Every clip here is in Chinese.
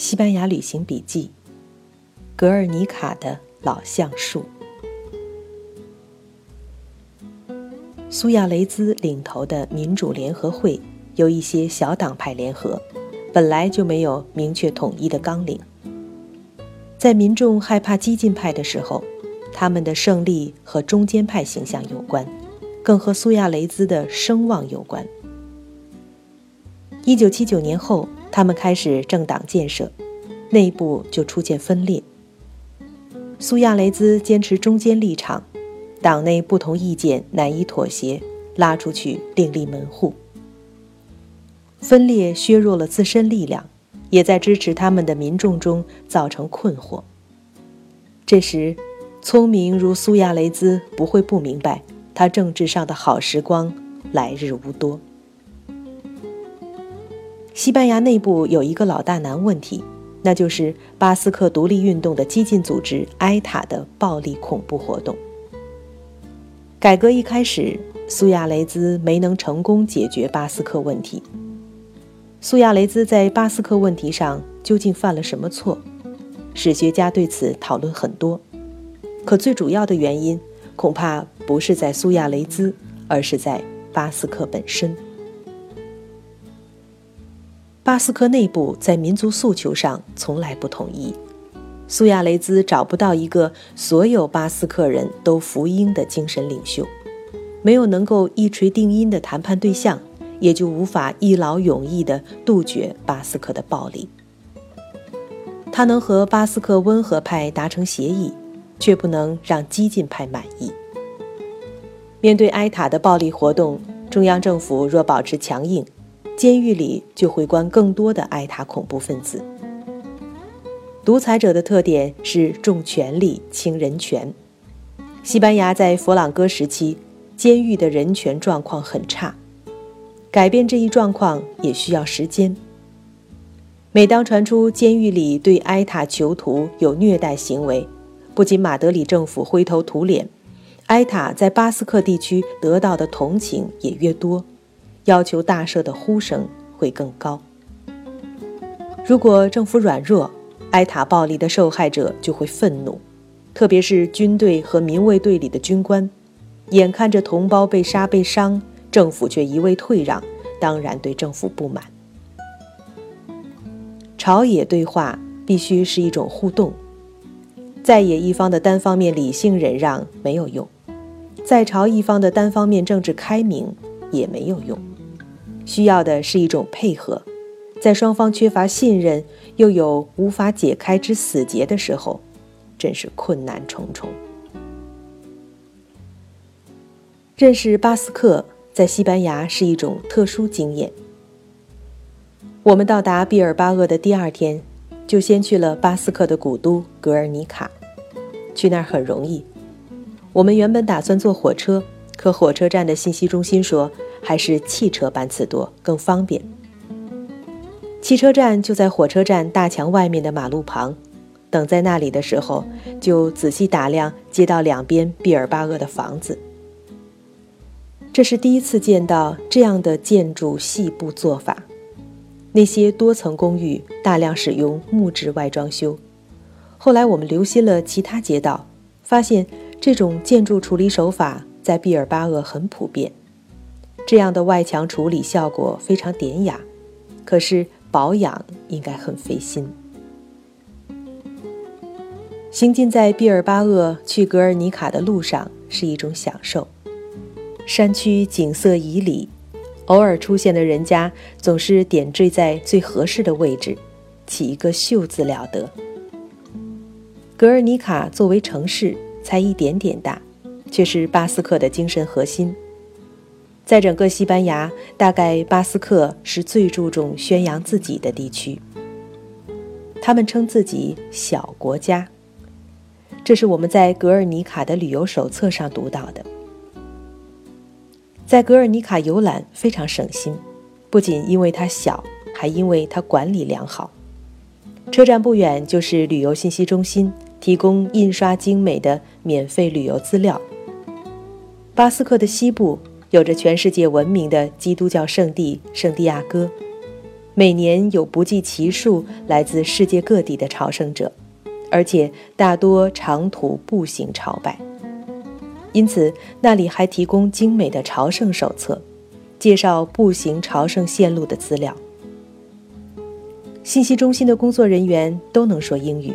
西班牙旅行笔记：格尔尼卡的老橡树。苏亚雷兹领头的民主联合会由一些小党派联合，本来就没有明确统一的纲领。在民众害怕激进派的时候，他们的胜利和中间派形象有关，更和苏亚雷兹的声望有关。一九七九年后。他们开始政党建设，内部就出现分裂。苏亚雷兹坚持中间立场，党内不同意见难以妥协，拉出去另立门户。分裂削弱了自身力量，也在支持他们的民众中造成困惑。这时，聪明如苏亚雷兹不会不明白，他政治上的好时光来日无多。西班牙内部有一个老大难问题，那就是巴斯克独立运动的激进组织埃塔的暴力恐怖活动。改革一开始，苏亚雷兹没能成功解决巴斯克问题。苏亚雷兹在巴斯克问题上究竟犯了什么错？史学家对此讨论很多，可最主要的原因恐怕不是在苏亚雷兹，而是在巴斯克本身。巴斯克内部在民族诉求上从来不统一，苏亚雷兹找不到一个所有巴斯克人都服膺的精神领袖，没有能够一锤定音的谈判对象，也就无法一劳永逸地杜绝巴斯克的暴力。他能和巴斯克温和派达成协议，却不能让激进派满意。面对埃塔的暴力活动，中央政府若保持强硬。监狱里就会关更多的埃塔恐怖分子。独裁者的特点是重权力轻人权。西班牙在佛朗哥时期，监狱的人权状况很差，改变这一状况也需要时间。每当传出监狱里对埃塔囚徒有虐待行为，不仅马德里政府灰头土脸，埃塔在巴斯克地区得到的同情也越多。要求大赦的呼声会更高。如果政府软弱，埃塔暴力的受害者就会愤怒，特别是军队和民卫队里的军官，眼看着同胞被杀被伤，政府却一味退让，当然对政府不满。朝野对话必须是一种互动，在野一方的单方面理性忍让没有用，在朝一方的单方面政治开明也没有用。需要的是一种配合，在双方缺乏信任又有无法解开之死结的时候，真是困难重重。认识巴斯克在西班牙是一种特殊经验。我们到达毕尔巴鄂的第二天，就先去了巴斯克的古都格尔尼卡。去那儿很容易，我们原本打算坐火车，可火车站的信息中心说。还是汽车班次多更方便。汽车站就在火车站大墙外面的马路旁，等在那里的时候，就仔细打量街道两边毕尔巴鄂的房子。这是第一次见到这样的建筑细部做法，那些多层公寓大量使用木质外装修。后来我们留心了其他街道，发现这种建筑处理手法在毕尔巴鄂很普遍。这样的外墙处理效果非常典雅，可是保养应该很费心。行进在毕尔巴鄂去格尔尼卡的路上是一种享受，山区景色旖旎，偶尔出现的人家总是点缀在最合适的位置，起一个秀字了得。格尔尼卡作为城市才一点点大，却是巴斯克的精神核心。在整个西班牙，大概巴斯克是最注重宣扬自己的地区。他们称自己“小国家”，这是我们在格尔尼卡的旅游手册上读到的。在格尔尼卡游览非常省心，不仅因为它小，还因为它管理良好。车站不远就是旅游信息中心，提供印刷精美的免费旅游资料。巴斯克的西部。有着全世界闻名的基督教圣地圣地亚哥，每年有不计其数来自世界各地的朝圣者，而且大多长途步行朝拜。因此，那里还提供精美的朝圣手册，介绍步行朝圣线路的资料。信息中心的工作人员都能说英语。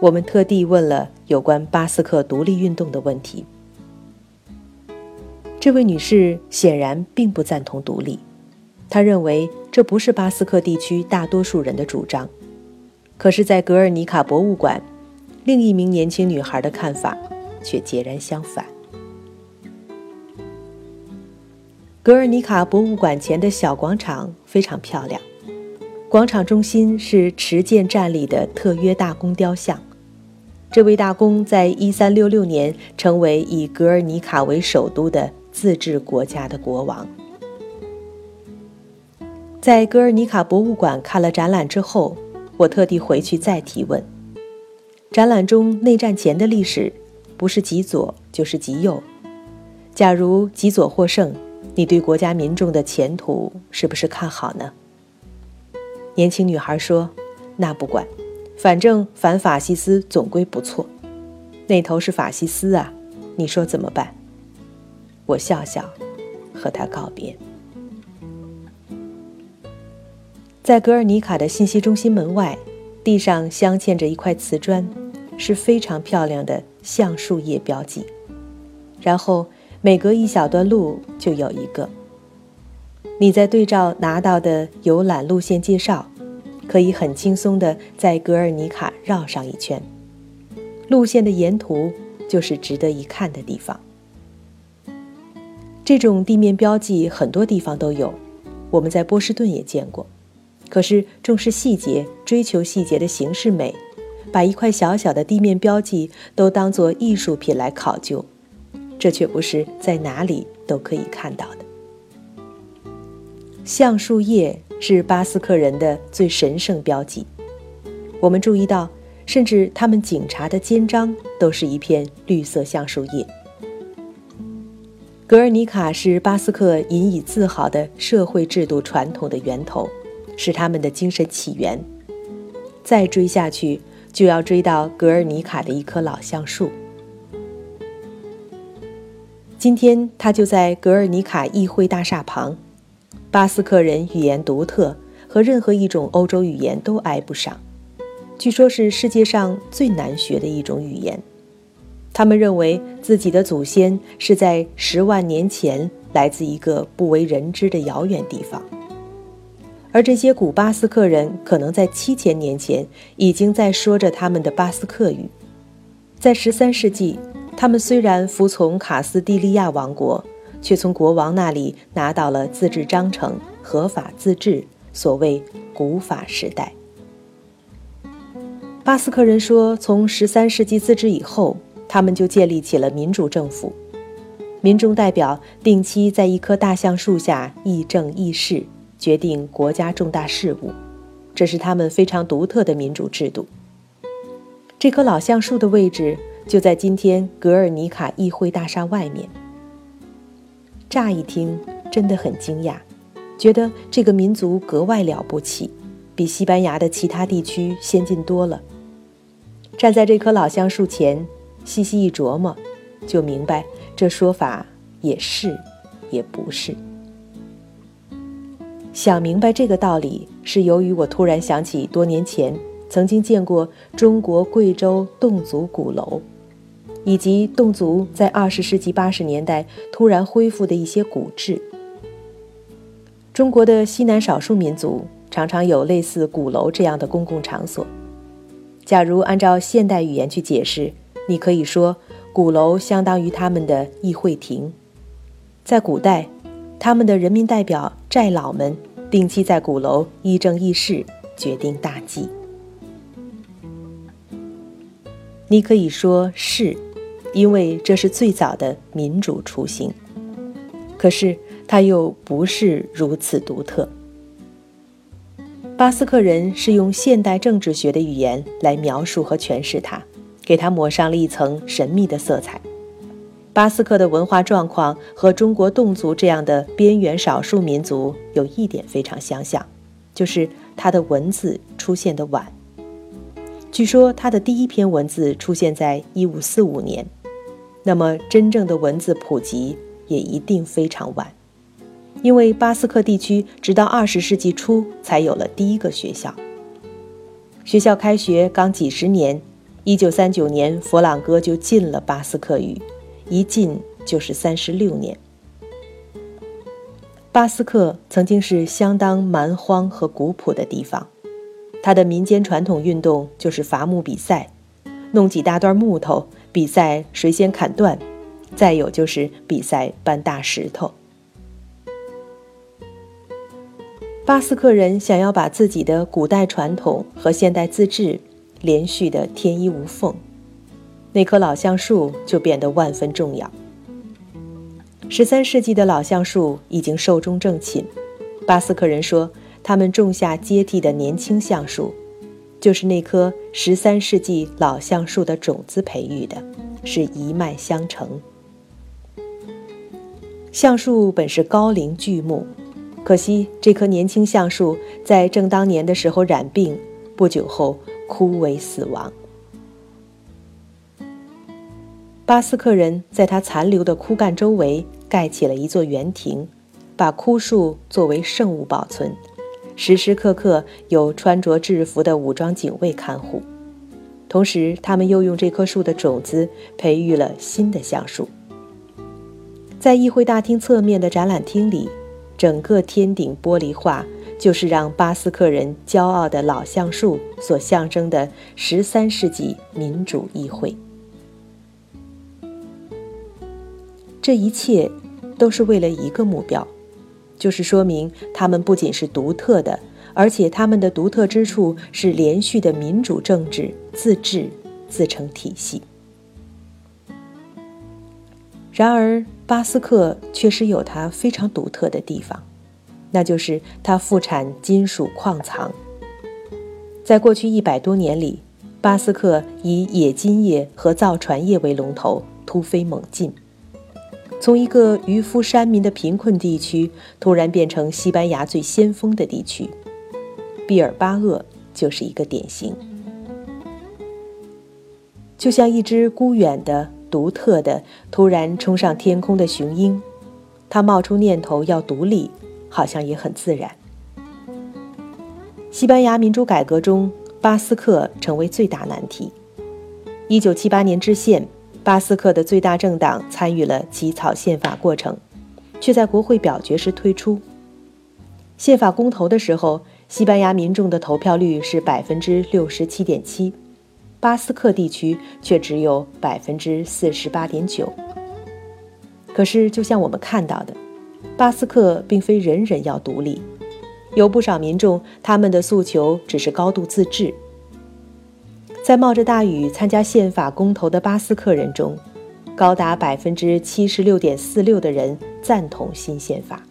我们特地问了有关巴斯克独立运动的问题。这位女士显然并不赞同独立，她认为这不是巴斯克地区大多数人的主张。可是，在格尔尼卡博物馆，另一名年轻女孩的看法却截然相反。格尔尼卡博物馆前的小广场非常漂亮，广场中心是持剑站立的特约大公雕像。这位大公在1366年成为以格尔尼卡为首都的自治国家的国王。在格尔尼卡博物馆看了展览之后，我特地回去再提问。展览中内战前的历史，不是极左就是极右。假如极左获胜，你对国家民众的前途是不是看好呢？年轻女孩说：“那不管。”反正反法西斯总归不错，那头是法西斯啊，你说怎么办？我笑笑，和他告别。在格尔尼卡的信息中心门外，地上镶嵌着一块瓷砖，是非常漂亮的橡树叶标记。然后每隔一小段路就有一个。你在对照拿到的游览路线介绍。可以很轻松地在格尔尼卡绕上一圈，路线的沿途就是值得一看的地方。这种地面标记很多地方都有，我们在波士顿也见过。可是重视细节、追求细节的形式美，把一块小小的地面标记都当作艺术品来考究，这却不是在哪里都可以看到的。橡树叶是巴斯克人的最神圣标记。我们注意到，甚至他们警察的肩章都是一片绿色橡树叶。格尔尼卡是巴斯克引以自豪的社会制度传统的源头，是他们的精神起源。再追下去，就要追到格尔尼卡的一棵老橡树。今天，它就在格尔尼卡议会大厦旁。巴斯克人语言独特，和任何一种欧洲语言都挨不上。据说是世界上最难学的一种语言。他们认为自己的祖先是在十万年前来自一个不为人知的遥远地方，而这些古巴斯克人可能在七千年前已经在说着他们的巴斯克语。在十三世纪，他们虽然服从卡斯蒂利亚王国。却从国王那里拿到了自治章程，合法自治，所谓古法时代。巴斯克人说，从十三世纪自治以后，他们就建立起了民主政府，民众代表定期在一棵大橡树下议政议事，决定国家重大事务，这是他们非常独特的民主制度。这棵老橡树的位置就在今天格尔尼卡议会大厦外面。乍一听，真的很惊讶，觉得这个民族格外了不起，比西班牙的其他地区先进多了。站在这棵老橡树前，细细一琢磨，就明白这说法也是，也不是。想明白这个道理，是由于我突然想起多年前曾经见过中国贵州侗族鼓楼。以及侗族在二十世纪八十年代突然恢复的一些古制。中国的西南少数民族常常有类似鼓楼这样的公共场所。假如按照现代语言去解释，你可以说鼓楼相当于他们的议会亭。在古代，他们的人民代表寨老们定期在鼓楼议政议事，决定大计。你可以说是。因为这是最早的民主雏形，可是它又不是如此独特。巴斯克人是用现代政治学的语言来描述和诠释它，给它抹上了一层神秘的色彩。巴斯克的文化状况和中国侗族这样的边缘少数民族有一点非常相像，就是他的文字出现的晚。据说他的第一篇文字出现在一五四五年，那么真正的文字普及也一定非常晚，因为巴斯克地区直到二十世纪初才有了第一个学校。学校开学刚几十年，一九三九年佛朗哥就禁了巴斯克语，一禁就是三十六年。巴斯克曾经是相当蛮荒和古朴的地方。他的民间传统运动就是伐木比赛，弄几大段木头比赛谁先砍断，再有就是比赛搬大石头。巴斯克人想要把自己的古代传统和现代自治连续的天衣无缝，那棵老橡树就变得万分重要。十三世纪的老橡树已经寿终正寝，巴斯克人说。他们种下接替的年轻橡树，就是那棵十三世纪老橡树的种子培育的，是一脉相承。橡树本是高龄巨木，可惜这棵年轻橡树在正当年的时候染病，不久后枯萎死亡。巴斯克人在他残留的枯干周围盖起了一座园亭，把枯树作为圣物保存。时时刻刻有穿着制服的武装警卫看护，同时他们又用这棵树的种子培育了新的橡树。在议会大厅侧面的展览厅里，整个天顶玻璃画就是让巴斯克人骄傲的老橡树所象征的十三世纪民主议会。这一切都是为了一个目标。就是说明他们不仅是独特的，而且他们的独特之处是连续的民主政治自治自成体系。然而，巴斯克确实有它非常独特的地方，那就是它富产金属矿藏。在过去一百多年里，巴斯克以冶金业和造船业为龙头，突飞猛进。从一个渔夫山民的贫困地区，突然变成西班牙最先锋的地区，毕尔巴鄂就是一个典型。就像一只孤远的、独特的、突然冲上天空的雄鹰，它冒出念头要独立，好像也很自然。西班牙民主改革中，巴斯克成为最大难题。一九七八年制宪。巴斯克的最大政党参与了起草宪法过程，却在国会表决时退出。宪法公投的时候，西班牙民众的投票率是百分之六十七点七，巴斯克地区却只有百分之四十八点九。可是，就像我们看到的，巴斯克并非人人要独立，有不少民众他们的诉求只是高度自治。在冒着大雨参加宪法公投的巴斯克人中，高达百分之七十六点四六的人赞同新宪法，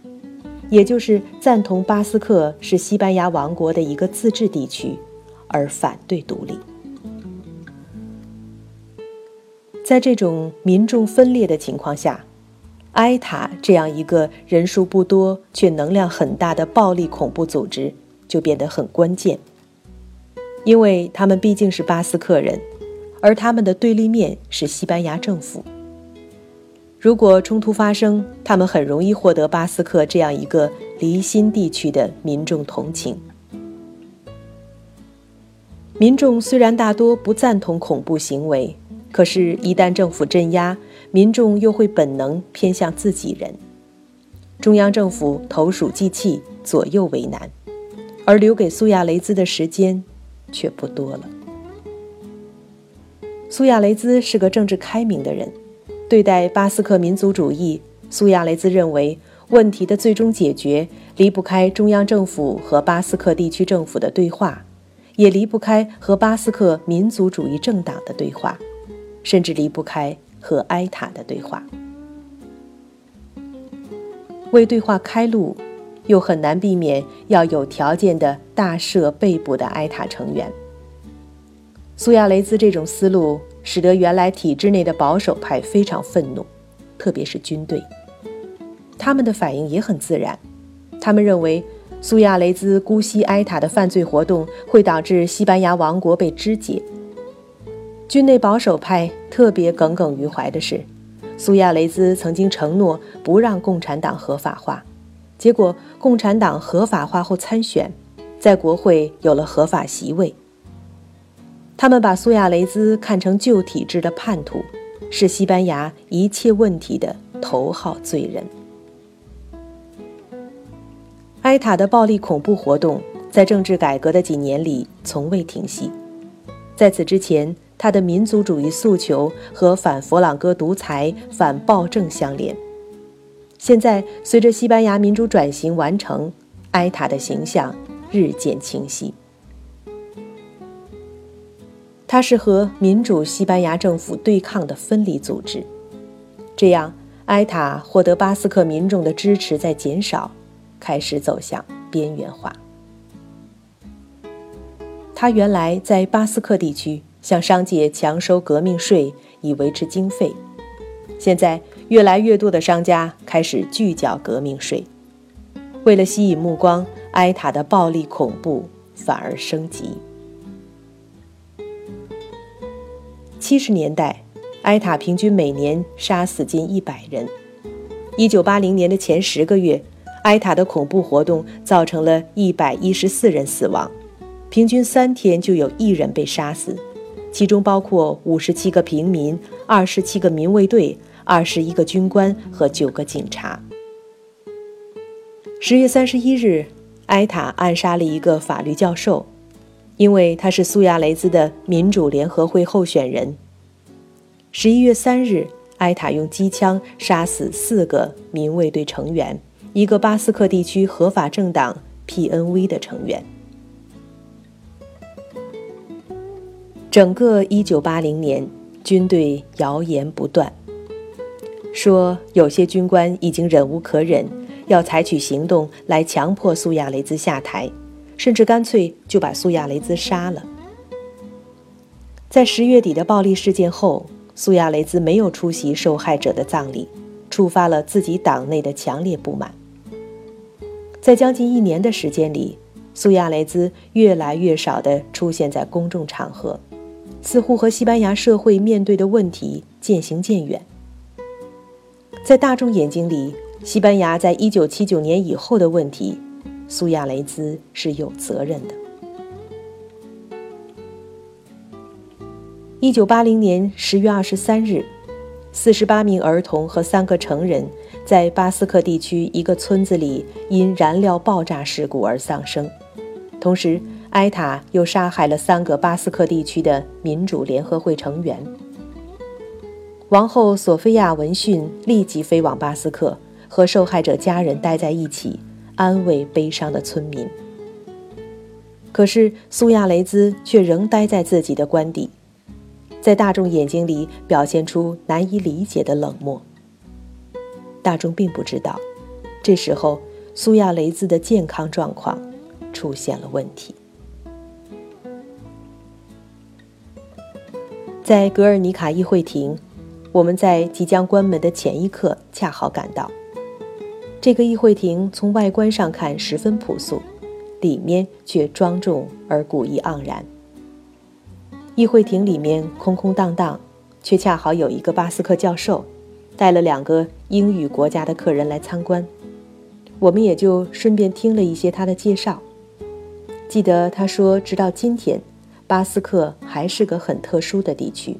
也就是赞同巴斯克是西班牙王国的一个自治地区，而反对独立。在这种民众分裂的情况下，埃塔这样一个人数不多却能量很大的暴力恐怖组织就变得很关键。因为他们毕竟是巴斯克人，而他们的对立面是西班牙政府。如果冲突发生，他们很容易获得巴斯克这样一个离心地区的民众同情。民众虽然大多不赞同恐怖行为，可是，一旦政府镇压，民众又会本能偏向自己人。中央政府投鼠忌器，左右为难，而留给苏亚雷兹的时间。却不多了。苏亚雷兹是个政治开明的人，对待巴斯克民族主义，苏亚雷兹认为问题的最终解决离不开中央政府和巴斯克地区政府的对话，也离不开和巴斯克民族主义政党的对话，甚至离不开和埃塔的对话。为对话开路。又很难避免要有条件的大赦被捕的埃塔成员。苏亚雷兹这种思路使得原来体制内的保守派非常愤怒，特别是军队。他们的反应也很自然，他们认为苏亚雷兹姑息埃塔的犯罪活动会导致西班牙王国被肢解。军内保守派特别耿耿于怀的是，苏亚雷兹曾经承诺不让共产党合法化，结果共产党合法化后参选，在国会有了合法席位。他们把苏亚雷兹看成旧体制的叛徒，是西班牙一切问题的头号罪人。埃塔的暴力恐怖活动在政治改革的几年里从未停息。在此之前，他的民族主义诉求和反佛朗哥独裁、反暴政相连。现在，随着西班牙民主转型完成，埃塔的形象日渐清晰。他是和民主西班牙政府对抗的分离组织，这样，埃塔获得巴斯克民众的支持在减少。开始走向边缘化。他原来在巴斯克地区向商界强收革命税以维持经费，现在越来越多的商家开始拒缴革命税。为了吸引目光，埃塔的暴力恐怖反而升级。七十年代，埃塔平均每年杀死近一百人。一九八零年的前十个月。埃塔的恐怖活动造成了一百一十四人死亡，平均三天就有一人被杀死，其中包括五十七个平民、二十七个民卫队、二十一个军官和九个警察。十月三十一日，埃塔暗杀了一个法律教授，因为他是苏亚雷兹的民主联合会候选人。十一月三日，埃塔用机枪杀死四个民卫队成员。一个巴斯克地区合法政党 PNV 的成员。整个1980年，军队谣言不断，说有些军官已经忍无可忍，要采取行动来强迫苏亚雷兹下台，甚至干脆就把苏亚雷兹杀了。在十月底的暴力事件后，苏亚雷兹没有出席受害者的葬礼，触发了自己党内的强烈不满。在将近一年的时间里，苏亚雷兹越来越少地出现在公众场合，似乎和西班牙社会面对的问题渐行渐远。在大众眼睛里，西班牙在一九七九年以后的问题，苏亚雷兹是有责任的。一九八零年十月二十三日，四十八名儿童和三个成人。在巴斯克地区一个村子里，因燃料爆炸事故而丧生。同时，埃塔又杀害了三个巴斯克地区的民主联合会成员。王后索菲亚闻讯立即飞往巴斯克，和受害者家人待在一起，安慰悲伤的村民。可是，苏亚雷兹却仍待在自己的官邸，在大众眼睛里表现出难以理解的冷漠。大众并不知道，这时候苏亚雷兹的健康状况出现了问题。在格尔尼卡议会庭，我们在即将关门的前一刻恰好赶到。这个议会庭从外观上看十分朴素，里面却庄重而古意盎然。议会庭里面空空荡荡，却恰好有一个巴斯克教授。带了两个英语国家的客人来参观，我们也就顺便听了一些他的介绍。记得他说，直到今天，巴斯克还是个很特殊的地区，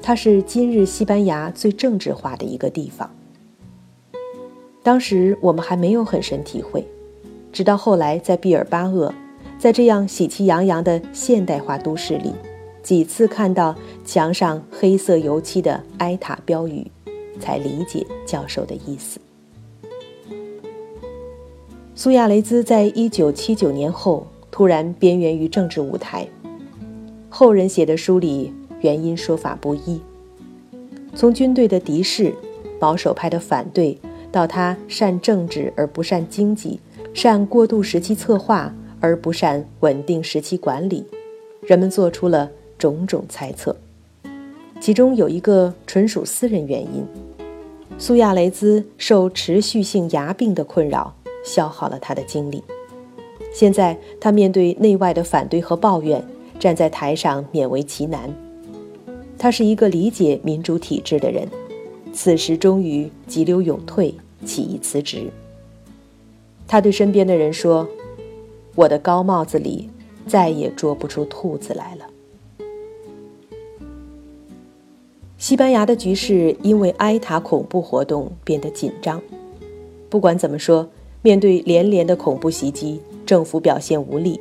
它是今日西班牙最政治化的一个地方。当时我们还没有很深体会，直到后来在毕尔巴鄂，在这样喜气洋洋的现代化都市里，几次看到墙上黑色油漆的埃塔标语。才理解教授的意思。苏亚雷兹在一九七九年后突然边缘于政治舞台，后人写的书里原因说法不一。从军队的敌视、保守派的反对，到他善政治而不善经济，善过渡时期策划而不善稳定时期管理，人们做出了种种猜测。其中有一个纯属私人原因。苏亚雷兹受持续性牙病的困扰，消耗了他的精力。现在他面对内外的反对和抱怨，站在台上勉为其难。他是一个理解民主体制的人，此时终于急流勇退，起意辞职。他对身边的人说：“我的高帽子里再也捉不出兔子来了。”西班牙的局势因为埃塔恐怖活动变得紧张。不管怎么说，面对连连的恐怖袭击，政府表现无力。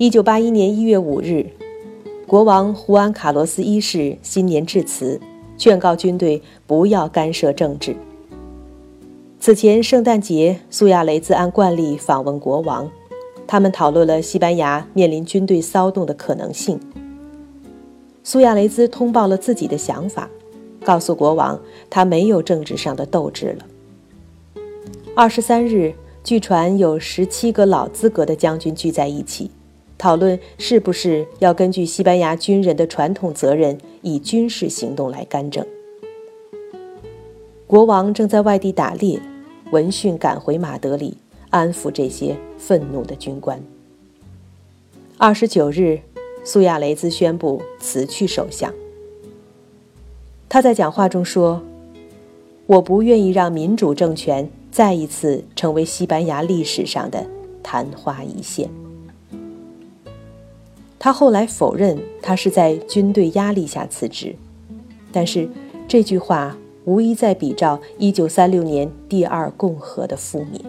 一九八一年一月五日，国王胡安·卡洛斯一世新年致辞，劝告军队不要干涉政治。此前圣诞节，苏亚雷兹按惯例访问国王，他们讨论了西班牙面临军队骚动的可能性。苏亚雷兹通报了自己的想法，告诉国王他没有政治上的斗志了。二十三日，据传有十七个老资格的将军聚在一起，讨论是不是要根据西班牙军人的传统责任，以军事行动来干政。国王正在外地打猎，闻讯赶回马德里，安抚这些愤怒的军官。二十九日。苏亚雷兹宣布辞去首相。他在讲话中说：“我不愿意让民主政权再一次成为西班牙历史上的昙花一现。”他后来否认他是在军队压力下辞职，但是这句话无疑在比照1936年第二共和的覆灭。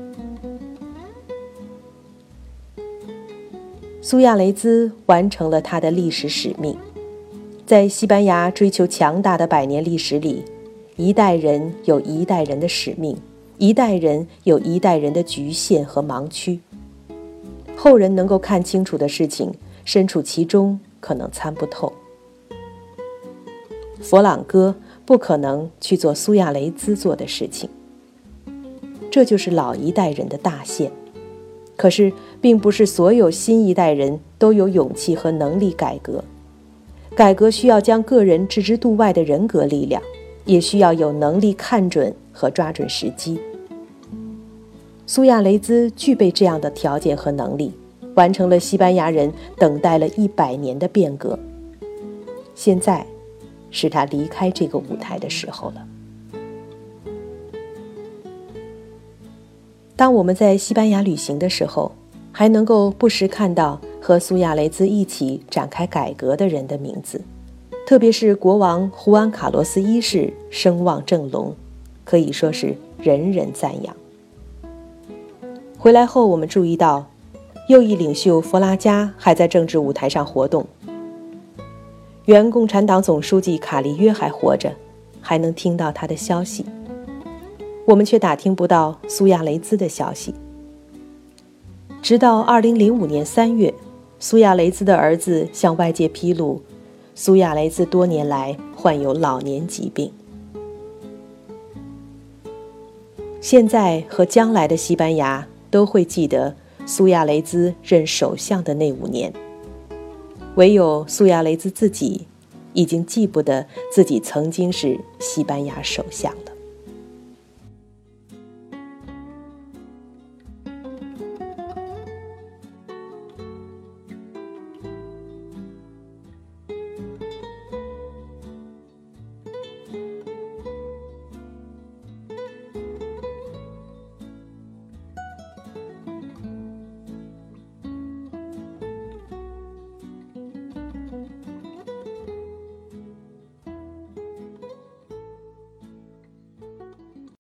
苏亚雷兹完成了他的历史使命，在西班牙追求强大的百年历史里，一代人有一代人的使命，一代人有一代人的局限和盲区。后人能够看清楚的事情，身处其中可能参不透。佛朗哥不可能去做苏亚雷兹做的事情，这就是老一代人的大限。可是，并不是所有新一代人都有勇气和能力改革。改革需要将个人置之度外的人格力量，也需要有能力看准和抓准时机。苏亚雷兹具备这样的条件和能力，完成了西班牙人等待了一百年的变革。现在，是他离开这个舞台的时候了。当我们在西班牙旅行的时候，还能够不时看到和苏亚雷兹一起展开改革的人的名字，特别是国王胡安·卡洛斯一世声望正隆，可以说是人人赞扬。回来后，我们注意到，右翼领袖弗拉加还在政治舞台上活动，原共产党总书记卡利约还活着，还能听到他的消息。我们却打听不到苏亚雷兹的消息。直到2005年3月，苏亚雷兹的儿子向外界披露，苏亚雷兹多年来患有老年疾病。现在和将来的西班牙都会记得苏亚雷兹任首相的那五年，唯有苏亚雷兹自己，已经记不得自己曾经是西班牙首相了。